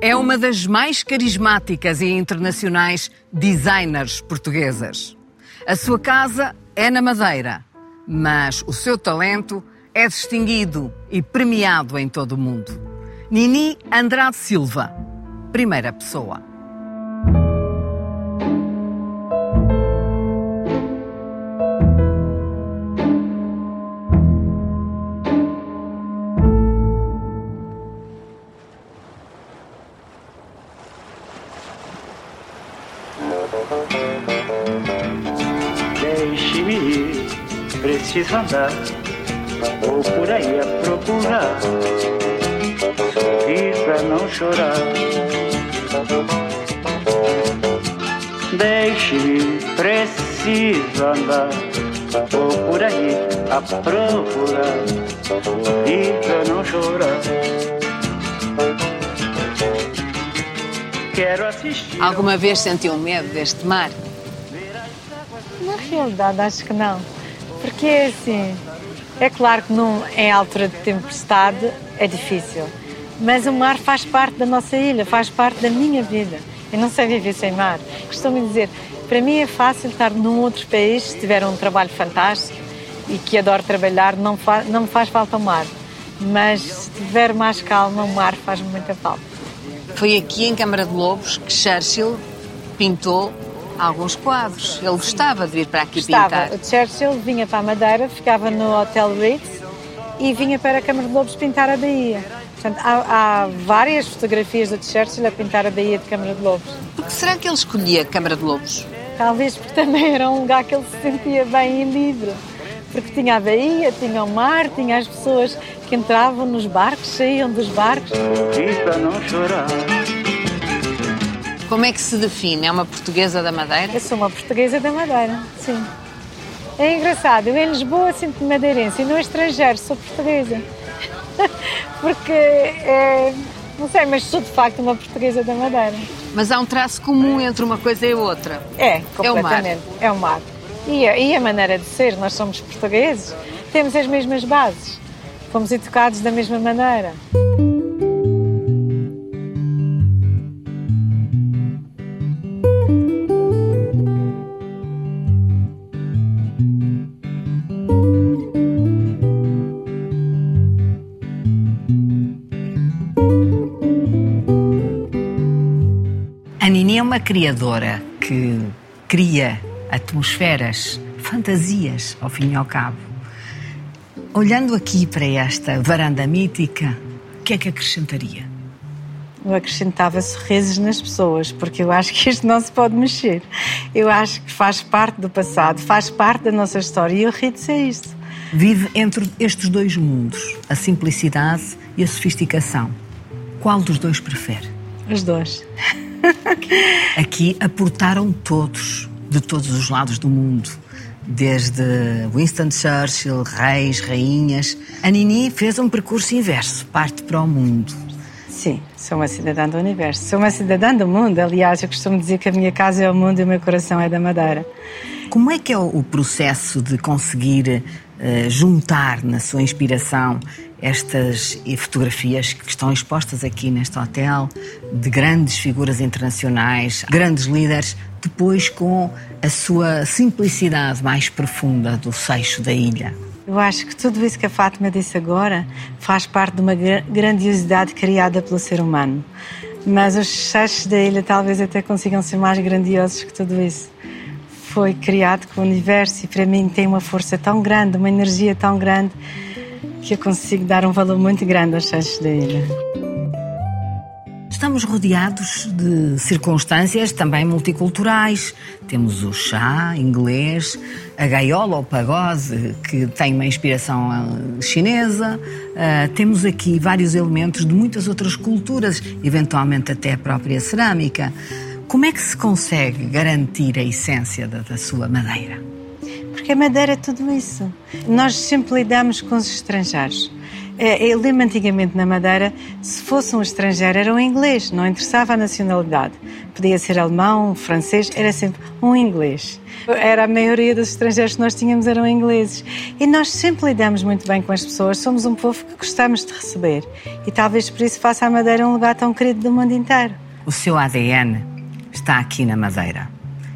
é uma das mais carismáticas e internacionais designers portuguesas. A sua casa é na Madeira, mas o seu talento é distinguido e premiado em todo o mundo. Nini Andrade Silva, primeira pessoa. Andar, vou por aí a procurar, ir pra não chorar. Deixe-me preciso andar, vou por aí a procurar, ir pra não chorar. Quero assistir. Alguma vez sentiu medo deste mar? Na realidade, acho que não. Porque é assim, é claro que num, em altura de tempestade é difícil, mas o mar faz parte da nossa ilha, faz parte da minha vida. Eu não sei viver sem mar. Costumo dizer, para mim é fácil estar num outro país, se tiver um trabalho fantástico e que adoro trabalhar, não, fa não me faz falta o mar. Mas se tiver mais calma, o mar faz-me muita falta. Foi aqui em Câmara de Lobos que Churchill pintou alguns quadros. Ele gostava de vir para aqui Estava. pintar. O Churchill vinha para a Madeira, ficava no Hotel Ritz e vinha para a Câmara de Lobos pintar a Baía. Portanto, há, há várias fotografias do Churchill a pintar a Baía de Câmara de Lobos. Por que será que ele escolhia Câmara de Lobos? Talvez porque também era um lugar que ele se sentia bem e livre. Porque tinha a Baía, tinha o mar, tinha as pessoas que entravam nos barcos, saíam dos barcos. Pra não chorar. Como é que se define? É uma portuguesa da Madeira? Eu sou uma portuguesa da Madeira, sim. É engraçado, eu em Lisboa sinto-me madeirense e no estrangeiro sou portuguesa. Porque, é, não sei, mas sou de facto uma portuguesa da Madeira. Mas há um traço comum entre uma coisa e outra. É, É o mar. completamente. É o mar. E, a, e a maneira de ser, nós somos portugueses, temos as mesmas bases. Fomos educados da mesma maneira. Criadora que cria atmosferas, fantasias, ao fim e ao cabo. Olhando aqui para esta varanda mítica, o que é que acrescentaria? Eu acrescentava sorrisos nas pessoas, porque eu acho que isto não se pode mexer. Eu acho que faz parte do passado, faz parte da nossa história e eu rio de ser isto. Vive entre estes dois mundos, a simplicidade e a sofisticação. Qual dos dois prefere? Os dois. Aqui aportaram todos, de todos os lados do mundo. Desde Winston Churchill, reis, rainhas. A Nini fez um percurso inverso, parte para o mundo. Sim, sou uma cidadã do universo. Sou uma cidadã do mundo. Aliás, eu costumo dizer que a minha casa é o mundo e o meu coração é da Madeira. Como é que é o processo de conseguir juntar na sua inspiração estas eh, fotografias que estão expostas aqui neste hotel, de grandes figuras internacionais, grandes líderes, depois com a sua simplicidade mais profunda do seixo da ilha? Eu acho que tudo isso que a Fátima disse agora faz parte de uma gra- grandiosidade criada pelo ser humano. Mas os seixos da ilha talvez até consigam ser mais grandiosos que tudo isso. Foi criado com o universo e para mim tem uma força tão grande, uma energia tão grande, que eu consigo dar um valor muito grande aos seixos da ilha. Estamos rodeados de circunstâncias também multiculturais. Temos o chá inglês, a gaiola ou pagode, que tem uma inspiração eh, chinesa. Ah, temos aqui vários elementos de muitas outras culturas, eventualmente até a própria cerâmica. Como é que se consegue garantir a essência da, da sua madeira? Porque a Madeira é tudo isso. Nós sempre lidamos com os estrangeiros. É, Eu lembro antigamente na Madeira, se fosse um estrangeiro, era um inglês, não interessava a nacionalidade. Podia ser alemão, francês, era sempre um inglês. Era a maioria dos estrangeiros que nós tínhamos eram ingleses. E nós sempre lidamos muito bem com as pessoas, somos um povo que gostamos de receber. E talvez por isso faça a Madeira um lugar tão querido do mundo inteiro. O seu ADN está aqui na Madeira.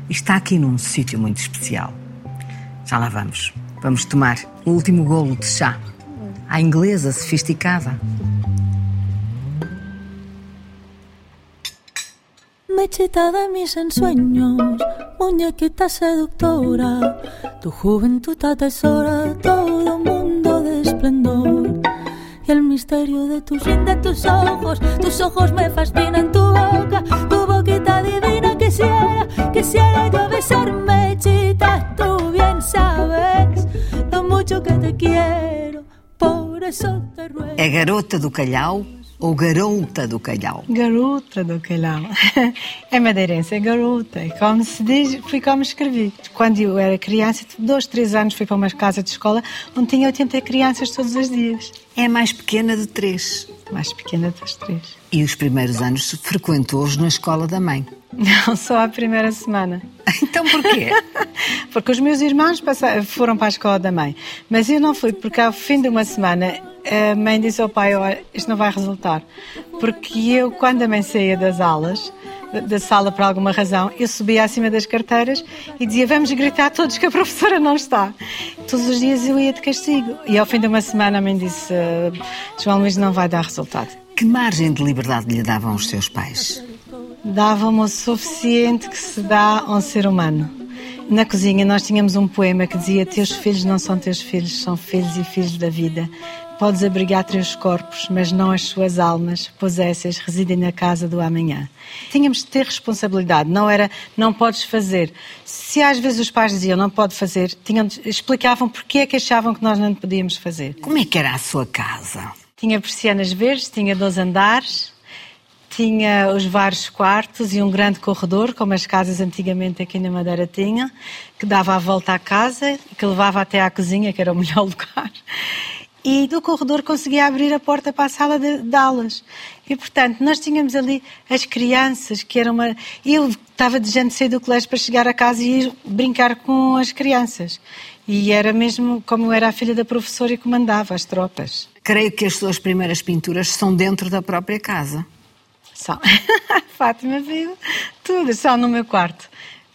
Está aqui num sítio muito especial. Já lá vamos. Vamos tomar o último golo de chá. À inglesa, sofisticada. Mechita de mis ensueños, muñequita seductora, tu juventud atesora todo mundo de esplendor. Y el misterio de tus de tus ojos, tus ojos me fascinan, tu boca, tu boquita divina. Quisiera, quisiera yo besar Mechita, tú bien sabes lo mucho que te quiero, por eso te ruego. É garota do calhau ou garota do calhau? Garota do calhau. É madeirense, é garota. É como se diz, fui como escrevi. Quando eu era criança, dois, três anos, fui para uma casa de escola onde tinha 80 crianças todos os dias. É a mais pequena de três. Mais pequena das três. E os primeiros anos frequentou-os na escola da mãe. Não, só a primeira semana. Então porquê? Porque os meus irmãos passaram- foram para a escola da mãe. Mas eu não fui, porque ao fim de uma semana a mãe disse ao pai: Olha, isto não vai resultar. Porque eu, quando a mãe saía das aulas, da- sala por alguma razão, eu subia acima das carteiras e dizia: Vamos gritar todos que a professora não está. Todos os dias eu ia de castigo. E ao fim de uma semana a mãe disse: "Ah, João Luís, não vai dar resultado. Que margem de liberdade lhe davam os seus pais? Dava-me o suficiente que se dá a um ser humano. Na cozinha nós tínhamos um poema que dizia Teus filhos não são teus filhos, são filhos e filhos da vida. Podes abrigar teus corpos, mas não as suas almas, pois essas residem na casa do amanhã. Tínhamos de ter responsabilidade, não era não podes fazer. Se às vezes os pais diziam não pode fazer, tinham, explicavam porque é que achavam que nós não podíamos fazer. Como é que era a sua casa? Tinha persianas verdes, tinha 12 andares, tinha os vários quartos e um grande corredor, como as casas antigamente aqui na Madeira tinham, que dava a volta à casa e que levava até à cozinha, que era o melhor lugar. E do corredor conseguia abrir a porta para a sala de, de aulas. E, portanto, nós tínhamos ali as crianças, que eram uma... Eu estava de gente sair do colégio para chegar a casa e ir brincar com as crianças. E era mesmo como era a filha da professora e comandava as tropas. Creio que as suas primeiras pinturas são dentro da própria casa. Só. Fátima viu tudo, só no meu quarto.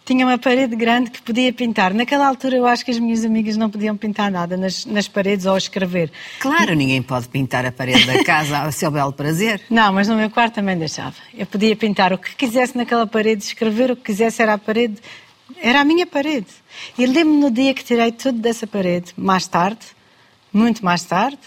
Tinha uma parede grande que podia pintar. Naquela altura eu acho que as minhas amigas não podiam pintar nada nas, nas paredes ou escrever. Claro, ninguém pode pintar a parede da casa ao seu belo prazer. Não, mas no meu quarto também deixava. Eu podia pintar o que quisesse naquela parede, escrever o que quisesse, era a parede. Era a minha parede. E lembro-me no dia que tirei tudo dessa parede, mais tarde, muito mais tarde,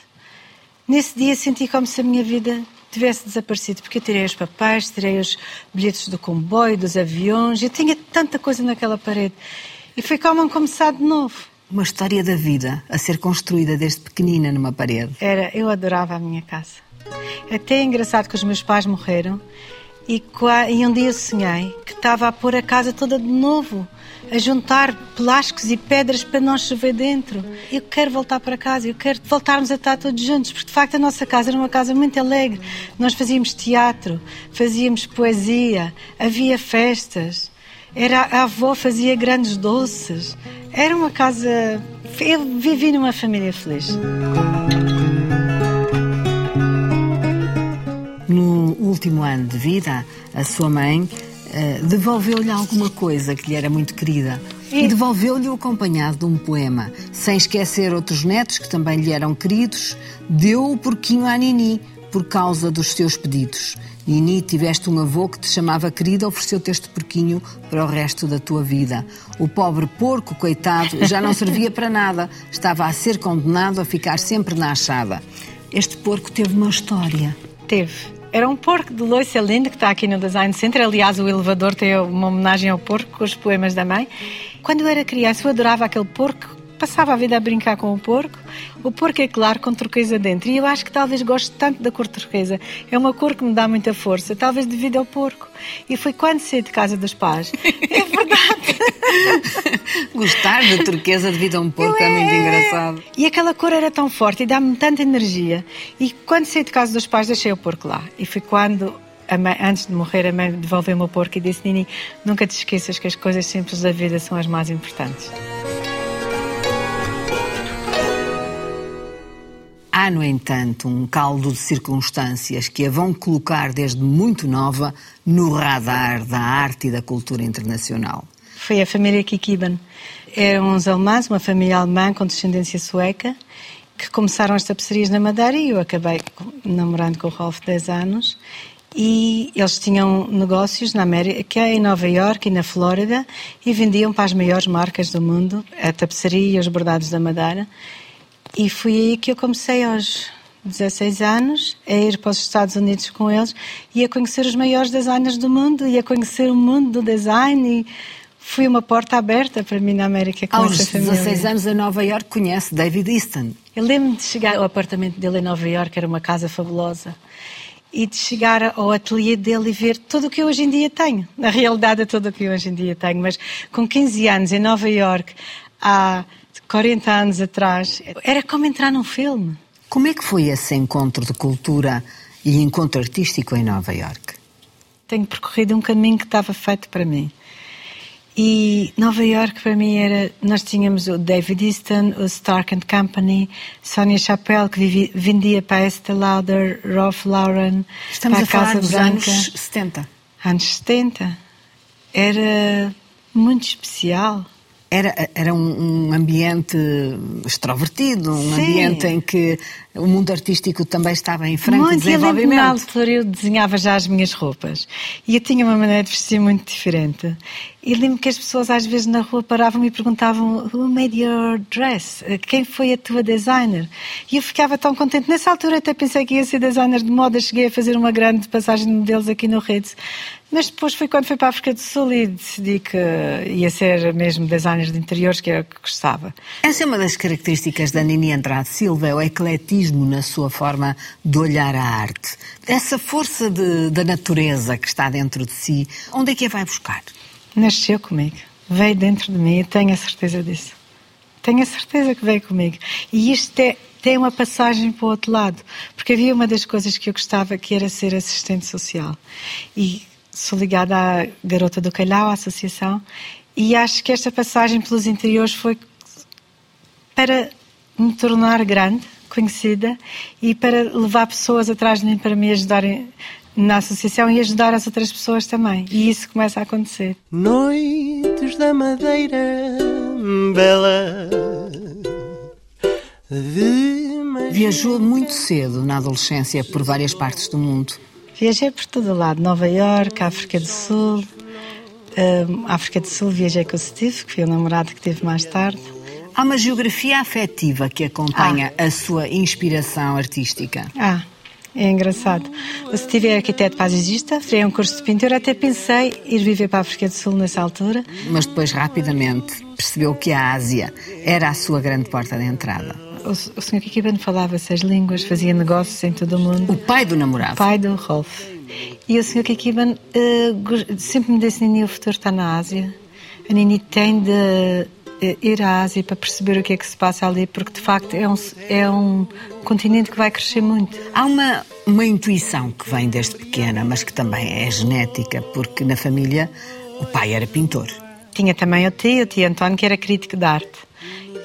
nesse dia senti como se a minha vida tivesse desaparecido, porque eu tirei os papéis, tirei os bilhetes do comboio, dos aviões, eu tinha tanta coisa naquela parede. E foi como começar de novo. Uma história da vida a ser construída desde pequenina numa parede. Era, eu adorava a minha casa. Até é engraçado que os meus pais morreram e, e um dia eu sonhei que estava a pôr a casa toda de novo, a juntar plásticos e pedras para não chover dentro. Eu quero voltar para casa, eu quero voltarmos a estar todos juntos, porque de facto a nossa casa era uma casa muito alegre. Nós fazíamos teatro, fazíamos poesia, havia festas. Era, a avó fazia grandes doces. Era uma casa. Eu vivi numa família feliz. No último ano de vida, a sua mãe eh, devolveu-lhe alguma coisa que lhe era muito querida. E devolveu-lhe o acompanhado de um poema. Sem esquecer outros netos que também lhe eram queridos, deu o porquinho à Nini, por causa dos seus pedidos. Nini, tiveste um avô que te chamava querida, ofereceu-te este porquinho para o resto da tua vida. O pobre porco, coitado, já não servia para nada. Estava a ser condenado a ficar sempre na achada. Este porco teve uma história. Teve. Era um porco de loiça lindo que está aqui no Design Center. Aliás, o elevador tem uma homenagem ao porco com os poemas da mãe. Quando eu era criança, eu adorava aquele porco passava a vida a brincar com o porco. O porco é claro, com turquesa dentro. E eu acho que talvez gosto tanto da cor turquesa. É uma cor que me dá muita força, talvez devido ao porco. E foi quando saí de casa dos pais. É verdade. Gostar da turquesa devido a um porco é muito engraçado. E aquela cor era tão forte e dá-me tanta energia. E quando saí de casa dos pais, deixei o porco lá. E foi quando Mãe, antes de morrer, a mãe devolveu-me o porco e disse: Nini, nunca te esqueças que as coisas simples da vida são as mais importantes. Há, no entanto, um caldo de circunstâncias que a vão colocar desde muito nova no radar da arte e da cultura internacional. Foi a família Kikiban. Eram uns alemães, uma família alemã com descendência sueca, que começaram as tapeçarias na Madeira e eu acabei namorando com o Rolf 10 anos e eles tinham negócios na América, em Nova York e na Flórida e vendiam para as maiores marcas do mundo a tapeçaria e os bordados da Madeira. E foi aí que eu comecei aos 16 anos a ir para os Estados Unidos com eles e a conhecer os maiores designers do mundo e a conhecer o mundo do design e foi uma porta aberta para mim na América com Aos essa família. 16 anos em Nova York conhece David Easton. Eu lembro-me de chegar ao apartamento dele em Nova York, era uma casa fabulosa e de chegar ao ateliê dele e ver tudo o que eu hoje em dia tenho. Na realidade é tudo o que eu hoje em dia tenho, mas com 15 anos em Nova York, há 40 anos atrás, era como entrar num filme. Como é que foi esse encontro de cultura e encontro artístico em Nova York? Tenho percorrido um caminho que estava feito para mim. E Nova York para mim era. Nós tínhamos o David Easton, o Stark and Company, Sonia Chappelle, que vivi, vendia para Estée Lauder, Ralph Lauren. Estamos para a, falar Casa dos Branca. anos 70. Anos 70. Era muito especial. Era, era um, um ambiente extrovertido, um Sim. ambiente em que o mundo artístico também estava em franco muito, lembro-me na desenvolvimento. altura eu desenhava já as minhas roupas e eu tinha uma maneira de vestir muito diferente. E lembro que as pessoas às vezes na rua paravam e perguntavam Who made your dress? Quem foi a tua designer? E eu ficava tão contente. Nessa altura até pensei que ia ser designer de moda, cheguei a fazer uma grande passagem de modelos aqui no Redes. Mas depois foi quando fui para a África do Sul e decidi que ia ser mesmo designer de interiores, que era o que gostava. Essa é uma das características da Nini Andrade Silva, é o ecletismo na sua forma de olhar a arte. Essa força de- da natureza que está dentro de si, onde é que a vai buscar? Nasceu comigo, veio dentro de mim, tenho a certeza disso. Tenho a certeza que veio comigo. E isto é, tem uma passagem para o outro lado, porque havia uma das coisas que eu gostava que era ser assistente social. E sou ligada à Garota do Calhau, à associação, e acho que esta passagem pelos interiores foi para me tornar grande, conhecida, e para levar pessoas atrás de mim para me ajudarem na associação e ajudar as outras pessoas também. E isso começa a acontecer. Noites da Madeira, bela Viajou muito cedo na adolescência por várias partes do mundo. Viajei por todo o lado, Nova York, África do Sul. Hum, África do Sul viajei com o Steve, que foi o namorado que tive mais tarde. Há uma geografia afetiva que acompanha a sua inspiração artística. Ah, é engraçado. O Steve é arquiteto paisagista, fez um curso de pintura, até pensei ir viver para a África do Sul nessa altura. Mas depois rapidamente percebeu que a Ásia era a sua grande porta de entrada. O, o Sr. Kikiban falava seis línguas, fazia negócios em todo o mundo. O pai do namorado. pai do Rolf. E o Sr. Kikiban go- sempre me disse, Nini, o futuro está na Ásia. A Nini tem de eh, ir à Ásia para perceber o que é que se passa ali, porque de facto é um, é um continente que vai crescer muito. Há uma, uma intuição que vem desde pequena, mas que também é genética, porque na família o pai era pintor. Tinha também o tio, o tio António, que era crítico de arte.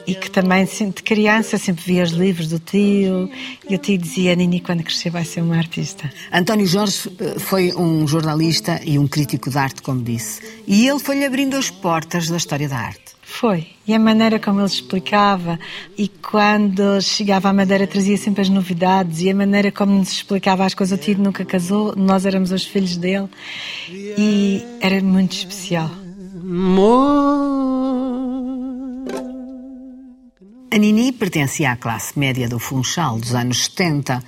E que também, de criança, sempre via os livros do tio. E o tio dizia, Nini, quando crescer vai ser uma artista. António Jorge eh, foi um jornalista e um crítico de arte, como disse. E ele foi-lhe abrindo as portas da história da arte. Foi. E a maneira como ele explicava, e quando chegava à Madeira trazia sempre as novidades, e a maneira como nos explicava as coisas. O tio nunca casou, nós éramos os filhos dele, e era muito especial. A Nini pertencia à classe média do Funchal dos anos 70,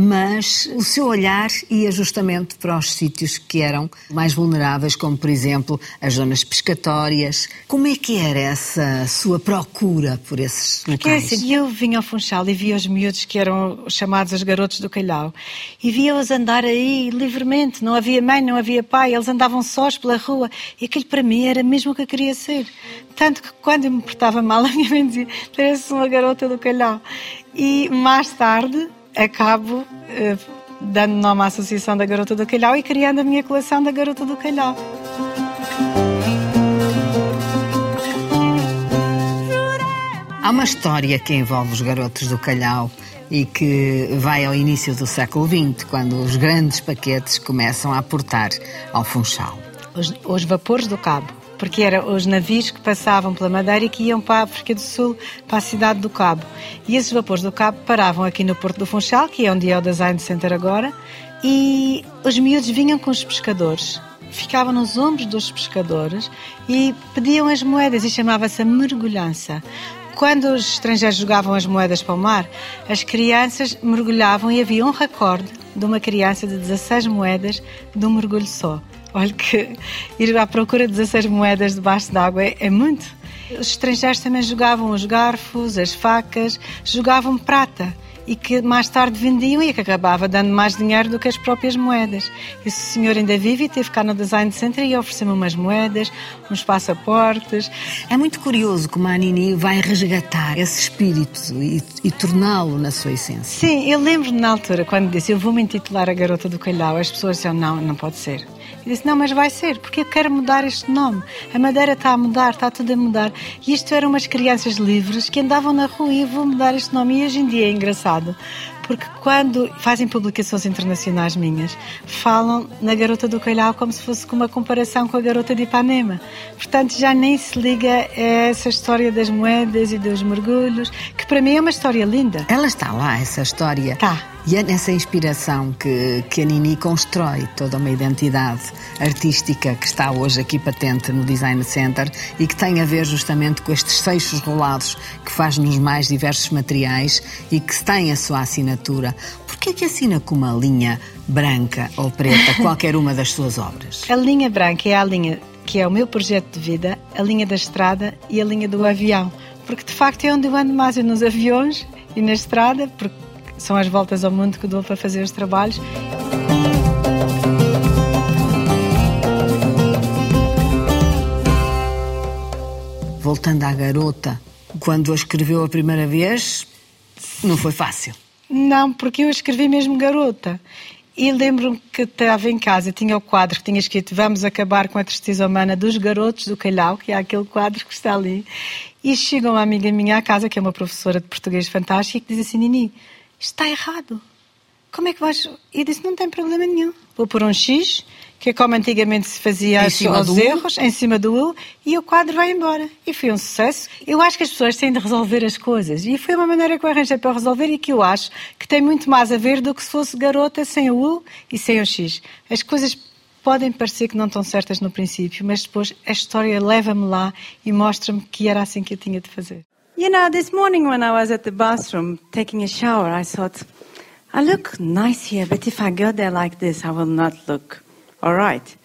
mas o seu olhar ia justamente para os sítios que eram mais vulneráveis, como por exemplo as zonas pescatórias. Como é que era essa sua procura por esses Porque locais? assim, eu vinha ao Funchal e via os miúdos que eram chamados os garotos do calhau e via-os andar aí livremente, não havia mãe, não havia pai, eles andavam sós pela rua e aquilo para mim era mesmo o que eu queria ser. Tanto que quando eu me portava mal, a minha mãe dizia, parece uma garota do calhau. E mais tarde acabo eh, dando nome à Associação da Garota do Calhau e criando a minha coleção da Garota do Calhau. Há uma história que envolve os garotos do Calhau e que vai ao início do século XX, quando os grandes paquetes começam a aportar ao Funchal. os, os vapores do Cabo, porque eram os navios que passavam pela Madeira e que iam para a África do Sul, para a cidade do Cabo. E esses vapores do Cabo paravam aqui no Porto do Funchal, que é onde é o Design Center agora, e os miúdos vinham com os pescadores. Ficavam nos ombros dos pescadores e pediam as moedas e chamava-se mergulhança. Quando os estrangeiros jogavam as moedas para o mar, as crianças mergulhavam e havia um recorde de uma criança de 16 moedas de um mergulho só. Olha que ir à procura de 16 moedas debaixo d'água é, é muito. Os estrangeiros também jogavam os garfos, as facas, jogavam prata e que mais tarde vendiam e que acabava dando mais dinheiro do que as próprias moedas. Esse senhor ainda vive e teve cá no Design Center e ofereceu-me umas moedas, uns passaportes. É muito curioso como a Nini vai resgatar esse espírito e, e torná-lo na sua essência. Sim, eu lembro-me na altura, quando disse eu vou-me intitular a Garota do Calhau, as pessoas diziam não, não pode ser. Eu disse não, mas vai ser, porque eu quero mudar este nome. A Madeira está a mudar, está tudo a mudar. E isto eram umas crianças livres que andavam na rua e vou mudar este nome. E hoje em dia é engraçado, porque quando fazem publicações internacionais minhas, falam na Garota do Calhau como se fosse com uma comparação com a Garota de Ipanema. Portanto, já nem se liga a essa história das moedas e dos mergulhos, que para mim é uma história linda. Ela está lá, essa história. Tá. E é nessa inspiração que, que a Nini constrói toda uma identidade artística que está hoje aqui patente no Design Center e que tem a ver justamente com estes seixos rolados que faz nos mais diversos materiais e que tem a sua assinatura. Porquê que assina com uma linha branca ou preta qualquer uma das suas obras? A linha branca é a linha que é o meu projeto de vida, a linha da estrada e a linha do avião. Porque de facto é onde eu ando mais, eu nos aviões e na estrada, porque são as voltas ao mundo que dou para fazer os trabalhos. Voltando à garota, quando a escreveu a primeira vez, não foi fácil. Não, porque eu escrevi mesmo garota. E lembro-me que estava em casa, tinha o quadro que tinha escrito Vamos acabar com a tristeza humana dos garotos do Calhau, que é aquele quadro que está ali. E chega uma amiga minha à casa, que é uma professora de português fantástica, que diz assim, Nini, está errado. Como é que vais... E eu disse, não tem problema nenhum. Vou pôr um X, que é como antigamente se fazia Em cima aos do U? erros, em cima do U, e o quadro vai embora. E foi um sucesso. Eu acho que as pessoas têm de resolver as coisas. E foi uma maneira que eu arranjei para resolver e que eu acho que tem muito mais a ver do que se fosse garota sem o U e sem o X. As coisas podem parecer que não estão certas no princípio, mas depois a história leva-me lá e mostra-me que era assim que eu tinha de fazer. You know, this morning when I was at the bathroom taking a shower, I thought, I look nice here, but if I go there like this, I will not look all right.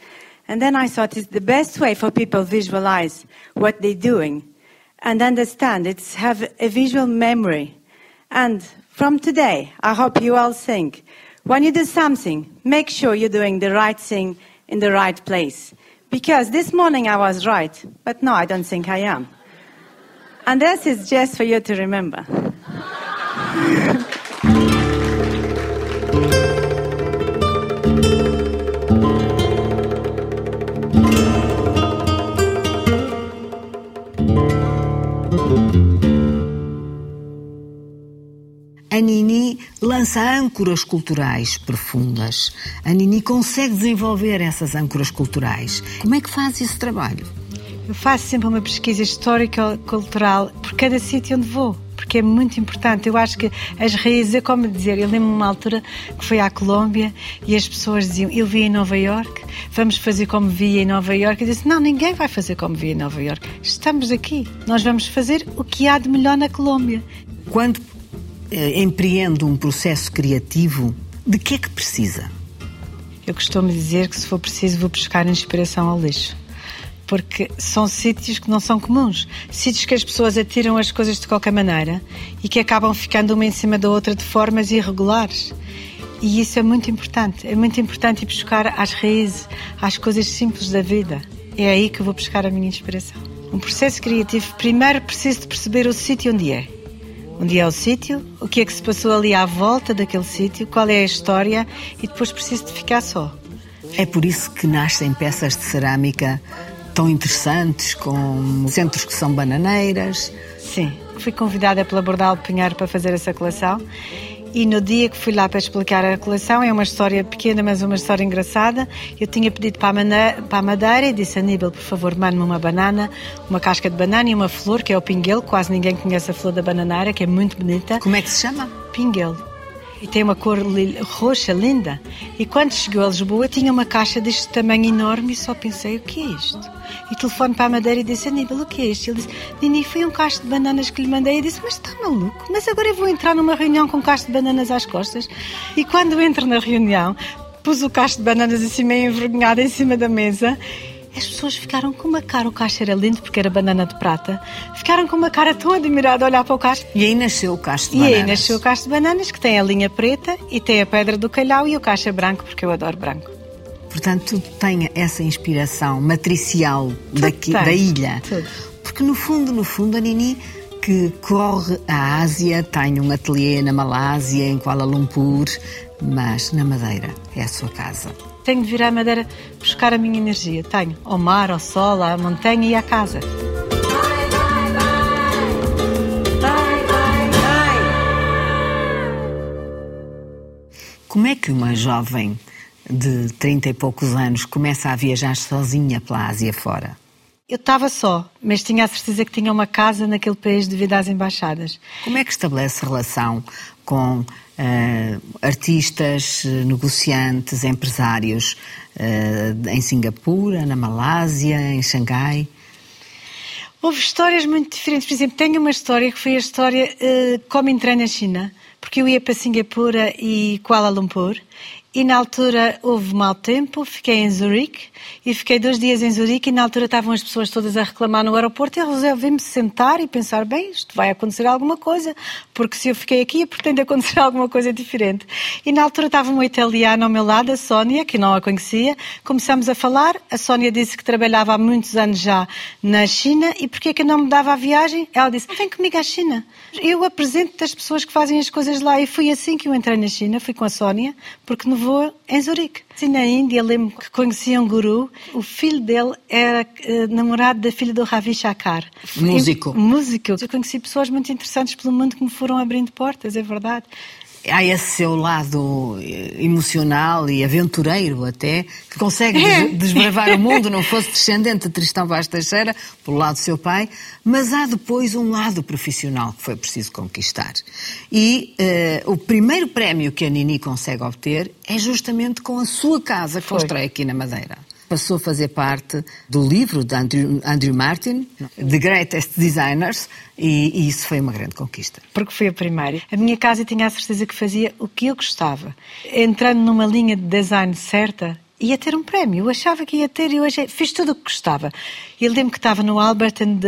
And then I thought it's the best way for people visualize what they're doing and understand. It's have a visual memory. And from today, I hope you all think, when you do something, make sure you're doing the right thing in the right place. Because this morning I was right, but no, I don't think I am. And this is just for you to remember. A Nini lança âncoras culturais profundas. A Nini consegue desenvolver essas âncoras culturais. Como é que faz esse trabalho? Eu faço sempre uma pesquisa histórica cultural por cada sítio onde vou, porque é muito importante. Eu acho que as raízes, é como dizer, eu lembro-me uma altura que fui à Colômbia e as pessoas diziam, eu vi em Nova York, vamos fazer como vi em Nova York. Eu disse, não, ninguém vai fazer como vi em Nova York. Estamos aqui, nós vamos fazer o que há de melhor na Colômbia. Quando eh, empreende um processo criativo, de que é que precisa? Eu costumo dizer que se for preciso vou buscar inspiração ao lixo. Porque são sítios que não são comuns. Sítios que as pessoas atiram as coisas de qualquer maneira e que acabam ficando uma em cima da outra de formas irregulares. E isso é muito importante. É muito importante ir buscar às raízes, às coisas simples da vida. É aí que eu vou buscar a minha inspiração. Um processo criativo, primeiro preciso de perceber o sítio onde é. Onde é o sítio, o que é que se passou ali à volta daquele sítio, qual é a história e depois preciso de ficar só. É por isso que nascem peças de cerâmica tão interessantes, com centros que são bananeiras. Sim, fui convidada pela Bordal Pinheiro para fazer essa coleção e no dia que fui lá para explicar a coleção, é uma história pequena, mas uma história engraçada. Eu tinha pedido para a, maneira, para a Madeira e disse a Aníbal, por favor, mande-me uma banana, uma casca de banana e uma flor, que é o pinguelo. Quase ninguém conhece a flor da bananeira, que é muito bonita. Como é que se chama? Pinguelo e tem uma cor roxa linda. E quando chegou a Lisboa, tinha uma caixa deste tamanho enorme e só pensei: o que é isto? E telefono para a Madeira e disse: Aníbal, o que é isto? Ele disse: Nini, foi um cacho de bananas que lhe mandei. E disse: Mas está maluco? Mas agora eu vou entrar numa reunião com um cacho de bananas às costas. E quando entro na reunião, pus o cacho de bananas assim meio envergonhada em cima da mesa as pessoas ficaram com uma cara, o caixa era lindo porque era banana de prata, ficaram com uma cara tão admirada a olhar para o caixa. E aí nasceu o caixa de bananas. E aí nasceu o caixa de bananas, que tem a linha preta e tem a pedra do calhau e o caixa branco, porque eu adoro branco. Portanto, tem essa inspiração matricial daqui, da ilha. Tudo. Porque no fundo, no fundo, a Nini que corre à Ásia, tem um ateliê na Malásia, em Kuala Lumpur, mas na Madeira é a sua casa. Tenho de vir à Madeira buscar a minha energia. Tenho ao mar, ao sol, à montanha e à casa. Como é que uma jovem de 30 e poucos anos começa a viajar sozinha pela Ásia fora? Eu estava só, mas tinha a certeza que tinha uma casa naquele país devido às embaixadas. Como é que estabelece relação com uh, artistas, negociantes, empresários uh, em Singapura, na Malásia, em Xangai? Houve histórias muito diferentes. Por exemplo, tenho uma história que foi a história uh, como entrei na China, porque eu ia para Singapura e Kuala Lumpur e na altura houve mau tempo, fiquei em Zurique e fiquei dois dias em Zurique e na altura estavam as pessoas todas a reclamar no aeroporto e eu resolvi-me sentar e pensar, bem, isto vai acontecer alguma coisa, porque se eu fiquei aqui pretende acontecer alguma coisa diferente. E na altura estava uma italiana ao meu lado, a Sónia, que não a conhecia, começamos a falar, a Sónia disse que trabalhava há muitos anos já na China e porquê que eu não me dava a viagem? Ela disse, vem comigo à China. Eu apresento as pessoas que fazem as coisas lá e foi assim que eu entrei na China, fui com a Sónia, porque no vou em Zurique. Sim, na Índia, lembro que conhecia um guru. O filho dele era uh, namorado da filha do Ravi Shankar. Músico. músico. Eu conheci pessoas muito interessantes pelo mundo que me foram abrindo portas, é verdade há esse seu lado eh, emocional e aventureiro até, que consegue é. desbravar o mundo, não fosse descendente de Tristão Vaz Teixeira, pelo lado do seu pai, mas há depois um lado profissional que foi preciso conquistar. E uh, o primeiro prémio que a Nini consegue obter é justamente com a sua casa que constrói aqui na Madeira passou a fazer parte do livro de Andrew, Andrew Martin, The Greatest Designers, e, e, isso foi uma grande conquista. Porque foi a primeira. A minha casa tinha a certeza que fazia o que eu gostava. Entrando numa linha de design certa, ia ter um prémio. Eu achava que ia ter e hoje fiz tudo o que gostava. E lembro que estava no Albert and,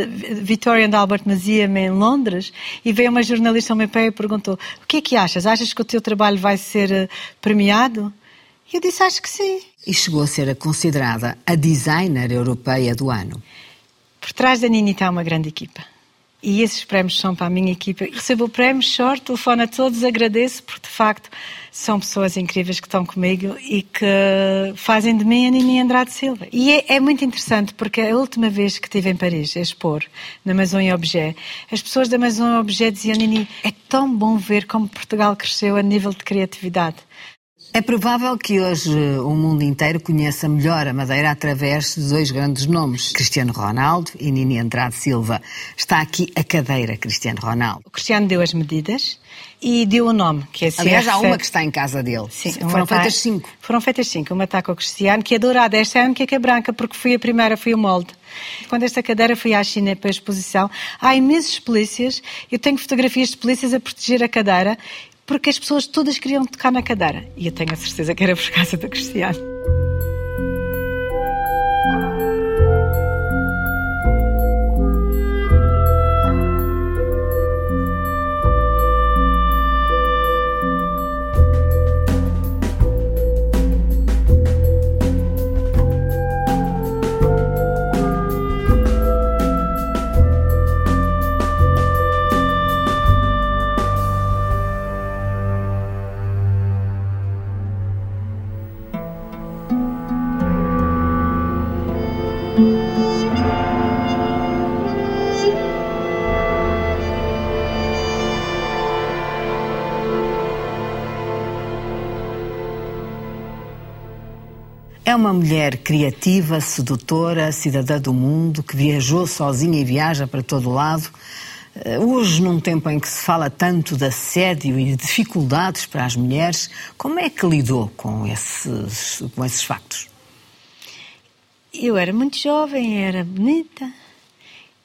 Victoria and Albert Museum em Londres e veio uma jornalista ao meu pé e perguntou o que é que achas? Achas que o teu trabalho vai ser eh, premiado? E eu disse, acho que sim. E chegou a ser considerada a designer europeia do ano. Por trás da Nini está uma grande equipa. E esses prémios são para a minha equipa. Recebo o prémio, short, telefone a todos, agradeço, porque de facto são pessoas incríveis que estão comigo e que fazem de mim a Nini Andrade Silva. E é, é muito interessante porque a última vez que estive em Paris a expor, na e Objet, as pessoas da e Objet diziam, Nini, é tão bom ver como Portugal cresceu a nível de criatividade É provável que hoje o mundo inteiro conheça melhor a Madeira através de dois grandes nomes, Cristiano Ronaldo e Nini Andrade Silva. Está aqui a cadeira Cristiano Ronaldo. O Cristiano deu as medidas e deu o nome, que é Aliás, há CR7. uma que está em casa dele. Sim, Foram tá- feitas cinco. Foram feitas cinco. Uma está com o Cristiano, que é dourada. Esta é a única que é branca, porque fui a primeira, fui o molde. Quando esta cadeira foi à China para a exposição, há imensos polícias. Eu tenho fotografias de polícias a proteger a cadeira, porque as pessoas todas queriam tocar na cadeira. E eu tenho a certeza que era por causa do Cristiano. Uma mulher criativa, sedutora, cidadã do mundo, que viajou sozinha e viaja para todo lado. Eh, Hoje, num tempo em que se fala tanto de assédio e de dificuldades para as mulheres, como é que lidou com esses, com esses factos? Eu era muito jovem, era bonita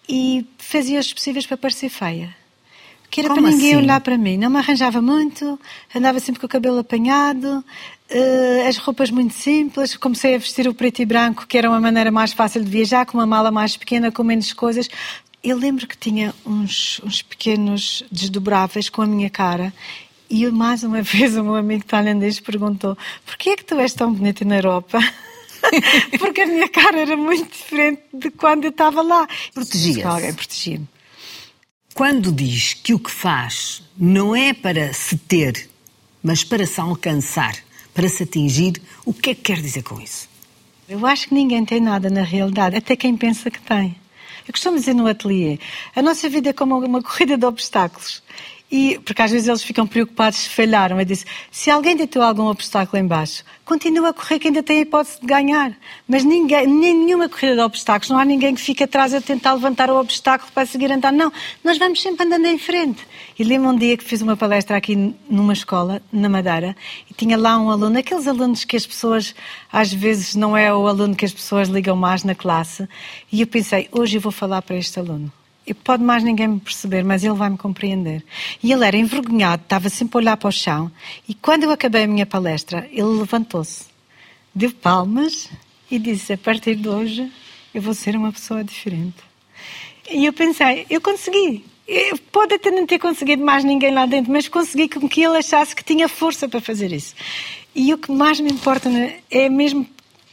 e fazia os possíveis para parecer feia. Que era Como para ninguém assim? olhar para mim. Não me arranjava muito, andava sempre com o cabelo apanhado, eh, as roupas muito simples. Comecei a vestir o preto e branco, que era uma maneira mais fácil de viajar, com uma mala mais pequena, com menos coisas. Eu lembro que tinha uns, uns pequenos desdobráveis com a minha cara. E eu, mais uma vez o meu amigo tailandês perguntou: Porquê é que tu és tão bonita na Europa? Porque a minha cara era muito diferente de quando eu estava lá. Protegia-se. Alguém protegia-me. Quando diz que o que faz não é para se ter, mas para se alcançar, para se atingir, o que é que quer dizer com isso? Eu acho que ninguém tem nada na realidade, até quem pensa que tem. Eu costumo dizer no ateliê, a nossa vida é como uma corrida de obstáculos. E, porque às vezes eles ficam preocupados se falharam. Eu disse, se alguém deitou algum obstáculo em baixo, continua a correr que ainda tem a hipótese de ganhar. Mas ninguém, nem nenhuma corrida de obstáculos, não há ninguém que fique atrás a tentar levantar o obstáculo para seguir andar. Não, nós vamos sempre andando em frente. E lembro um dia que fiz uma palestra aqui numa escola, na Madeira, e tinha lá um aluno, aqueles alunos que as pessoas, às vezes, não é o aluno que as pessoas ligam mais na classe, e eu pensei, hoje eu vou falar para este aluno. Pode mais ninguém me perceber, mas ele vai me compreender. E ele era envergonhado, estava sempre a olhar para o chão, e quando eu acabei a minha palestra, ele levantou-se, deu palmas e disse: A partir de hoje eu vou ser uma pessoa diferente. E eu pensei: Eu consegui. Eu- Pode até não ter conseguido mais ninguém lá dentro, mas consegui com que ele achasse que tinha força para fazer isso. E o que mais me importa né, é mesmo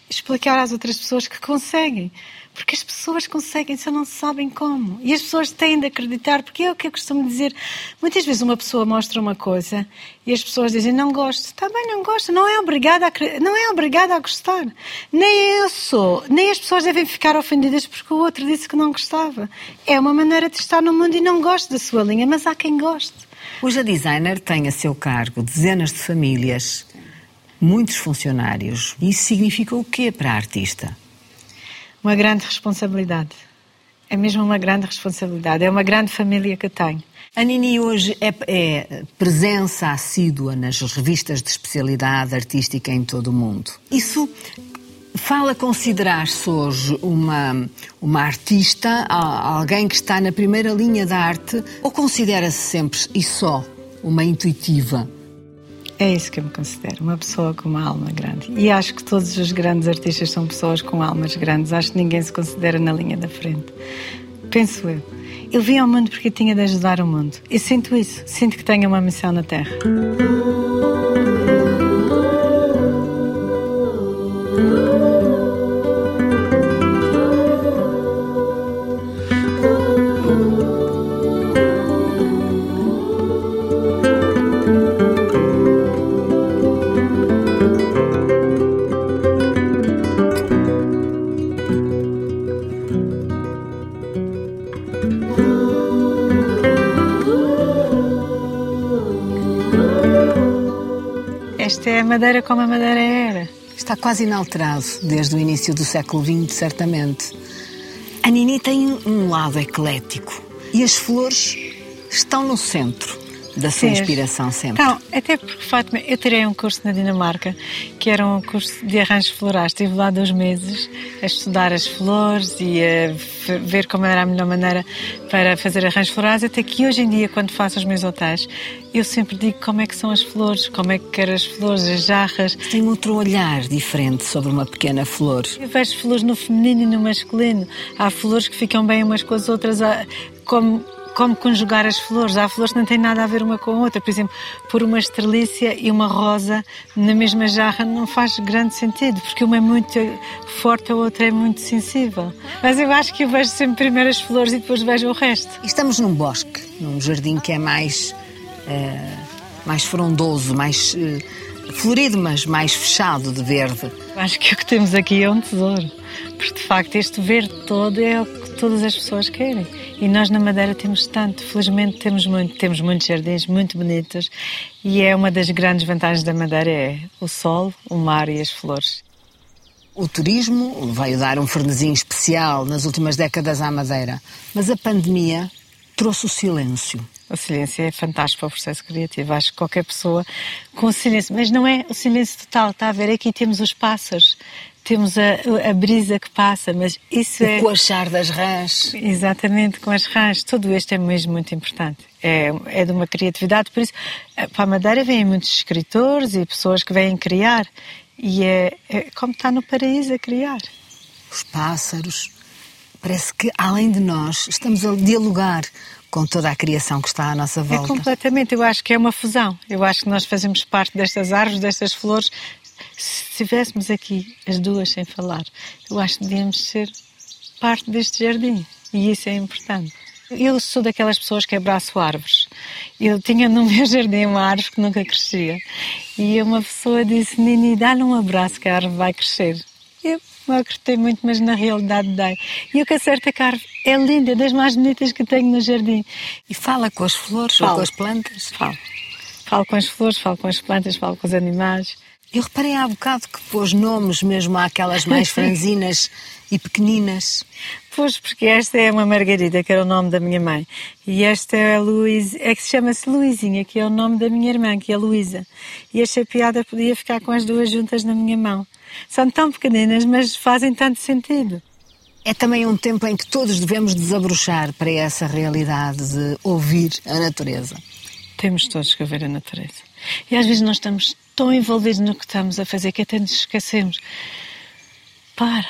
explicar às outras pessoas que conseguem. Porque as pessoas conseguem, só não sabem como. E as pessoas têm de acreditar, porque é o que eu costumo dizer. Muitas vezes uma pessoa mostra uma coisa e as pessoas dizem não gosto. Está bem, não gosto. Não é obrigada a, não é obrigada a gostar. Nem eu sou, nem as pessoas devem ficar ofendidas porque o outro disse que não gostava. É uma maneira de estar no mundo e não gosto da sua linha, mas há quem goste. Hoje a designer tem a seu cargo dezenas de famílias, muitos funcionários. Isso significa o quê para a artista? Uma grande responsabilidade. É mesmo uma grande responsabilidade. É uma grande família que tenho. A Nini hoje é, é presença assídua nas revistas de especialidade artística em todo o mundo. Isso fala considerar-se hoje uma, uma artista, alguém que está na primeira linha da arte, ou considera-se sempre e só uma intuitiva? É isso que eu me considero, uma pessoa com uma alma grande. E acho que todos os grandes artistas são pessoas com almas grandes. Acho que ninguém se considera na linha da frente. Penso eu. Eu vim ao mundo porque tinha de ajudar o mundo. Eu sinto isso. Sinto que tenho uma missão na Terra. É a Madeira como a Madeira era. Está quase inalterado desde o início do século XX, certamente. A Nini tem um lado eclético e as flores estão no centro da sua Sim, inspiração sempre. Então, até porque, Fátima, eu tirei um curso na Dinamarca, que era um curso de arranjos florais. Estive lá dois meses a estudar as flores e a ver como era a melhor maneira para fazer arranjos florais, até que hoje em dia, quando faço os meus hotéis, eu sempre digo como é que são as flores, como é que quero as flores, as jarras. Tem outro olhar diferente sobre uma pequena flor. Eu vejo flores no feminino e no masculino. Há flores que ficam bem umas com as outras, como, como conjugar as flores. Há flores que não têm nada a ver uma com a outra. Por exemplo, pôr uma estrelícia e uma rosa na mesma jarra não faz grande sentido, porque uma é muito forte, a outra é muito sensível. Mas eu acho que eu vejo sempre primeiro as flores e depois vejo o resto. Estamos num bosque, num jardim que é mais, eh, mais frondoso, mais eh, florido, mas mais fechado de verde. Acho que o que temos aqui é um tesouro, porque de facto este verde todo é o que todas as pessoas querem. E nós na Madeira temos tanto, felizmente temos muito, temos muitos jardins muito bonitos e é uma das grandes vantagens da Madeira é o sol, o mar e as flores. O turismo veio dar um fornezinho especial nas últimas décadas à Madeira, mas a pandemia trouxe o silêncio. O silêncio é fantástico para o processo criativo. Acho que qualquer pessoa com o silêncio, mas não é o silêncio total, está a ver? Aqui temos os pássaros, temos a, a brisa que passa, mas isso é. O coachar das rãs. Exatamente, com as rãs. Tudo isto é mesmo muito importante. É, é de uma criatividade. Por isso, eh, para a Madeira vêm muitos escritores e pessoas que vêm criar. E é, é como estar no paraíso a criar. os pássaros. Parece que, além de nós, estamos a dialogar com toda a criação que está à nossa É volta. completamente, eu acho que é uma fusão. Eu acho que nós fazemos parte destas árvores, destas flores. Se estivéssemos aqui as duas sem falar, eu acho que devíamos ser parte deste jardim. E isso é importante. Eu sou daquelas pessoas que abraço árvores. Eu tinha no meu jardim uma árvore que nunca crescia. E uma pessoa disse: Nini, dá-lhe um abraço que a árvore vai crescer. Eu não acreditei muito, mas na realidade dei. E o que acerta é que a árvore é linda, é das mais bonitas que tenho no jardim. E fala com as flores ou com as plantas. Falo. Falo com as flores, falo com as plantas, falo com os animais. Eu reparei há bocado que pôs nomes mesmo àquelas mais franzinas e pequeninas. Pois, porque esta é uma Margarida, que era o nome da minha mãe. E esta é a Luís, é que se chama-se Luizinha, que é o nome da minha irmã, que é a Luísa. E esta piada podia ficar com as duas juntas na minha mão. São tão pequeninas, mas fazem tanto sentido. É também um tempo em que todos devemos desabrochar para essa realidade de ouvir a natureza. Temos todos que ver a natureza. E às vezes nós estamos tão envolvidos no que estamos a fazer que até nos esquecemos. Para.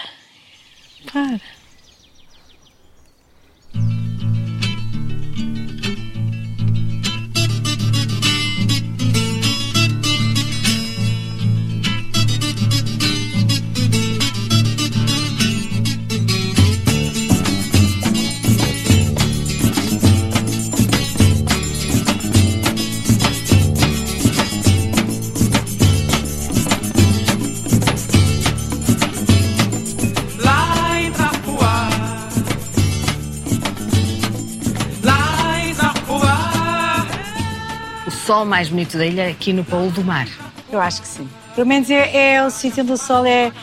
Para. Sol mais bonito da ilha é aqui no Paulo do Mar. Eu acho que sim. Pelo menos é, é o sítio onde o sol é,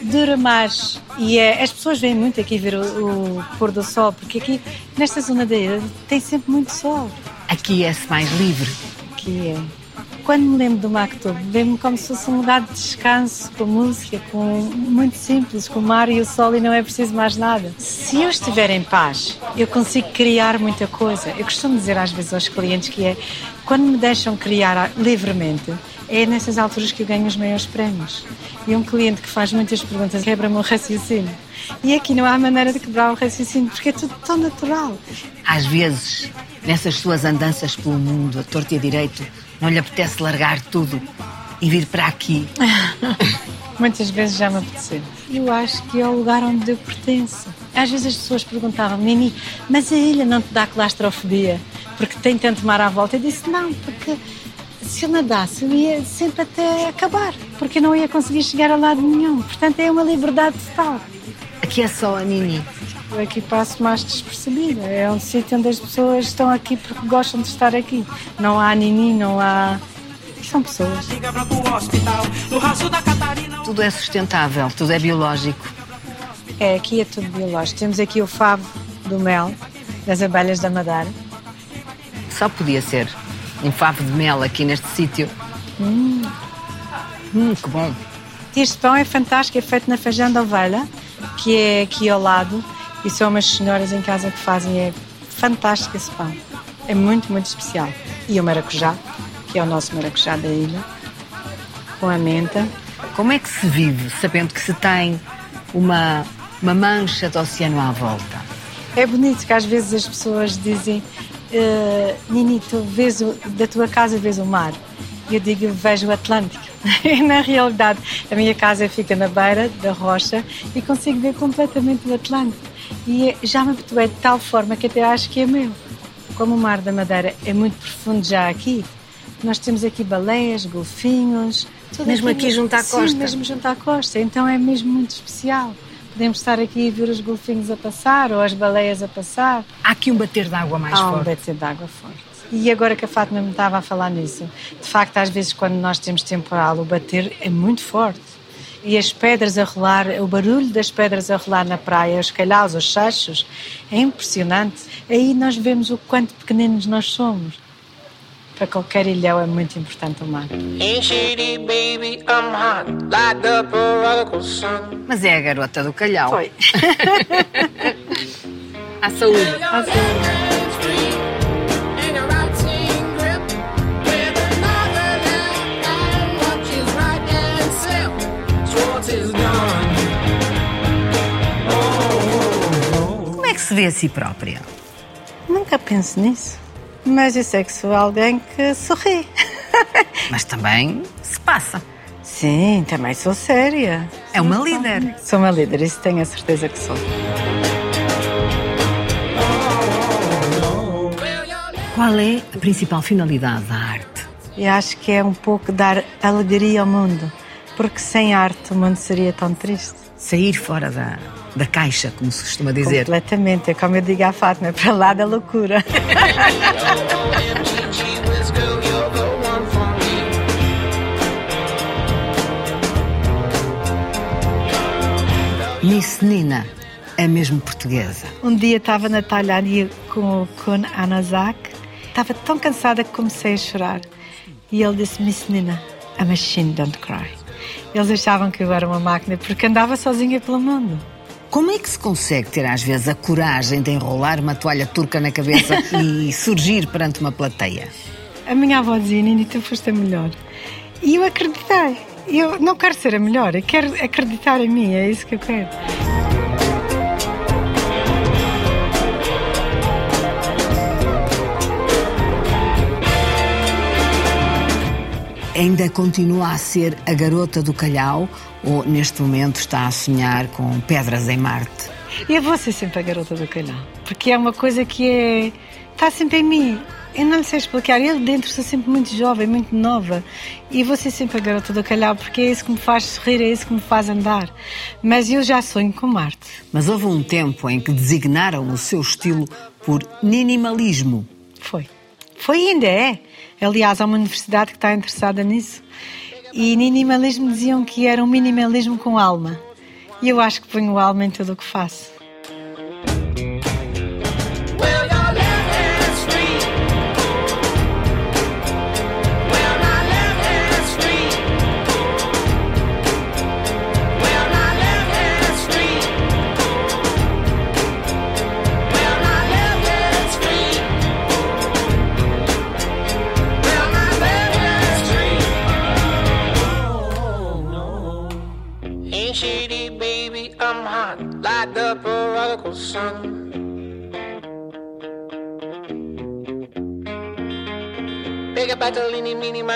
dura mais. E é, as pessoas vêm muito aqui ver o, o pôr do sol, porque aqui, nesta zona da ilha, tem sempre muito sol. Aqui é-se mais livre. Que é. Quando me lembro do Mactub, vem-me como se fosse um lugar de descanso, com música, com muito simples, com o mar e o sol e não é preciso mais nada. Se eu estiver em paz, eu consigo criar muita coisa. Eu costumo dizer às vezes aos clientes que é quando me deixam criar livremente, é nessas alturas que eu ganho os maiores prémios. E um cliente que faz muitas perguntas quebra-me o raciocínio. E aqui não há maneira de quebrar o raciocínio, porque é tudo tão natural. Às vezes, nessas suas andanças pelo mundo, a torto e a direito, não lhe apetece largar tudo e vir para aqui. Muitas vezes já me apeteceu. Eu acho que é o lugar onde eu pertenço. Às vezes as pessoas perguntavam, Nini, mas a ilha não te dá claustrofobia? Porque tem tanto mar à volta. Eu disse, não, porque se eu nadasse, eu ia sempre até acabar, porque eu não ia conseguir chegar a lado nenhum. Portanto, é uma liberdade total. Aqui é só a Nini. Eu aqui passo mais despercebida. É um sítio onde as pessoas estão aqui porque gostam de estar aqui. Não há nini, não há São pessoas. Tudo é sustentável, tudo é biológico. É, aqui é tudo biológico. Temos aqui o favo do mel, das abelhas da Madeira. Só podia ser um favo de mel aqui neste sítio. Hum, que bom. Este pão é fantástico, é feito na feijão da ovelha, que é aqui ao lado. E são umas senhoras em casa que fazem. É fantástico esse pão. É muito, muito especial. E o maracujá, que é o nosso maracujá da ilha, com a menta. Como é que se vive sabendo que se tem uma, uma mancha de oceano à volta? É bonito que às vezes as pessoas dizem eh, Nini, tu vês o, da tua casa vês o mar. Eu digo, vejo o Atlântico. E na realidade, a minha casa fica na beira da rocha e consigo ver completamente o Atlântico. E é- já me habituei de tal forma que até acho que é meu. Como o mar da Madeira é muito profundo já aqui, nós temos aqui baleias, golfinhos. tudo Mesmo aqui junto à Sim, costa? mesmo junto à costa. Então é mesmo muito especial. Podemos estar aqui e ver os golfinhos a passar ou as baleias a passar. Há aqui um bater de água mais Há um forte. bater de água forte. E agora que a Fátima me estava a falar nisso, de facto, às vezes, quando nós temos temporal, o bater é muito forte. E as pedras a rolar, o barulho das pedras a rolar na praia, os calhaus, os sachos, é impressionante. Aí nós vemos o quanto pequeninos nós somos. Para qualquer ilhéu é muito importante o mar. Mas é a garota do calhau. Foi. À saúde. Como é que se vê a si própria? Nunca penso nisso. Mas eu sei que sou alguém que sorri. Mas também se passa. Sim, também sou séria. É uma líder. Sou uma líder, isso tenho a certeza que sou. Qual é a principal finalidade da arte? E acho que é um pouco dar alegria ao mundo, porque sem arte o mundo seria tão triste. Sair fora da, da caixa, como se costuma dizer. Completamente, é como eu digo à Fátima, para lá da loucura. Miss Nina é mesmo portuguesa. Um dia estava na talharia com o Kun Anazak, estava tão cansada que comecei a chorar. E ele disse: Miss Nina, a machine don't cry. Eles achavam que eu era uma máquina porque andava sozinha pelo mundo. Como é que se consegue ter às vezes a coragem de enrolar uma toalha turca na cabeça e surgir perante uma plateia? A minha avó dizia, Nini, tu foste a melhor. E eu acreditei. Eu não quero ser a melhor, eu quero acreditar em mim, é isso que eu quero. Ainda continua a ser a garota do calhau ou neste momento está a sonhar com pedras em Marte? Eu vou ser sempre a garota do calhau, porque é uma coisa que é. está sempre em mim. Eu não sei explicar. Eu dentro sou sempre muito jovem, muito nova. E vou ser sempre a garota do calhau, porque é isso que me faz sorrir, é isso que me faz andar. Mas eu já sonho com Marte. Mas houve um tempo em que designaram o seu estilo por minimalismo. Foi. Foi ainda é. Aliás, há uma universidade que está interessada nisso. E minimalismo diziam que era um minimalismo com alma. E eu acho que ponho alma em tudo o que faço.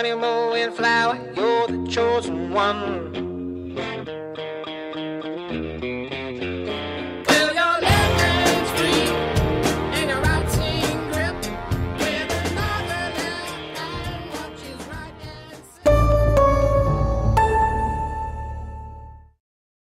animal and flower, you're the chosen one.